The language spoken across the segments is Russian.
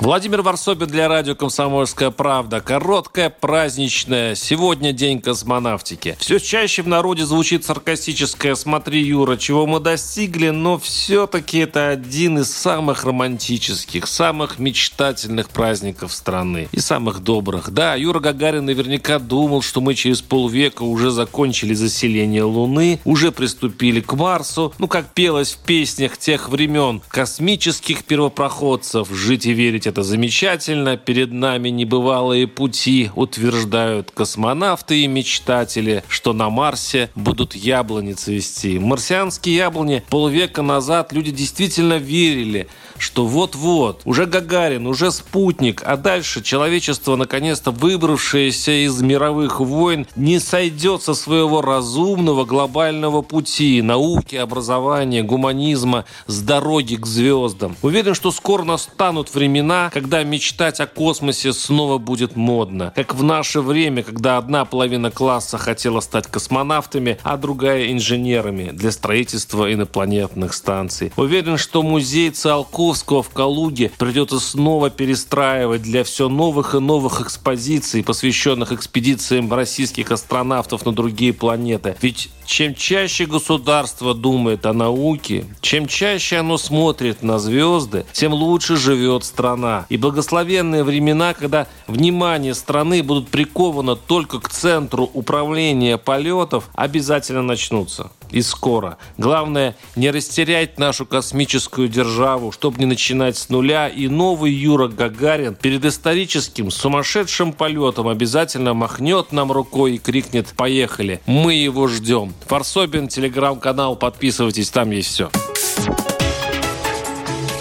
Владимир Варсобин для радио «Комсомольская правда». Короткая, праздничная. Сегодня день космонавтики. Все чаще в народе звучит саркастическое «Смотри, Юра, чего мы достигли», но все-таки это один из самых романтических, самых мечтательных праздников страны. И самых добрых. Да, Юра Гагарин наверняка думал, что мы через полвека уже закончили заселение Луны, уже приступили к Марсу. Ну, как пелось в песнях тех времен космических первопроходцев «Жить и верить это замечательно, перед нами небывалые пути, утверждают космонавты и мечтатели, что на Марсе будут яблони цвести. Марсианские яблони полвека назад люди действительно верили, что вот-вот, уже Гагарин, уже спутник, а дальше человечество, наконец-то выбравшееся из мировых войн, не сойдет со своего разумного глобального пути науки, образования, гуманизма с дороги к звездам. Уверен, что скоро настанут времена, когда мечтать о космосе снова будет модно. Как в наше время, когда одна половина класса хотела стать космонавтами, а другая инженерами для строительства инопланетных станций. Уверен, что музей Циолковского в Калуге придется снова перестраивать для все новых и новых экспозиций, посвященных экспедициям российских астронавтов на другие планеты. Ведь чем чаще государство думает о науке, чем чаще оно смотрит на звезды, тем лучше живет страна. И благословенные времена, когда внимание страны будут приковано только к ценру управления полетов, обязательно начнутся. И скоро. Главное, не растерять нашу космическую державу, чтобы не начинать с нуля. И новый Юра Гагарин перед историческим сумасшедшим полетом обязательно махнет нам рукой и крикнет «Поехали!». Мы его ждем. Фарсобин, телеграм-канал, подписывайтесь, там есть все.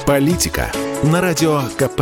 Политика на радио КП.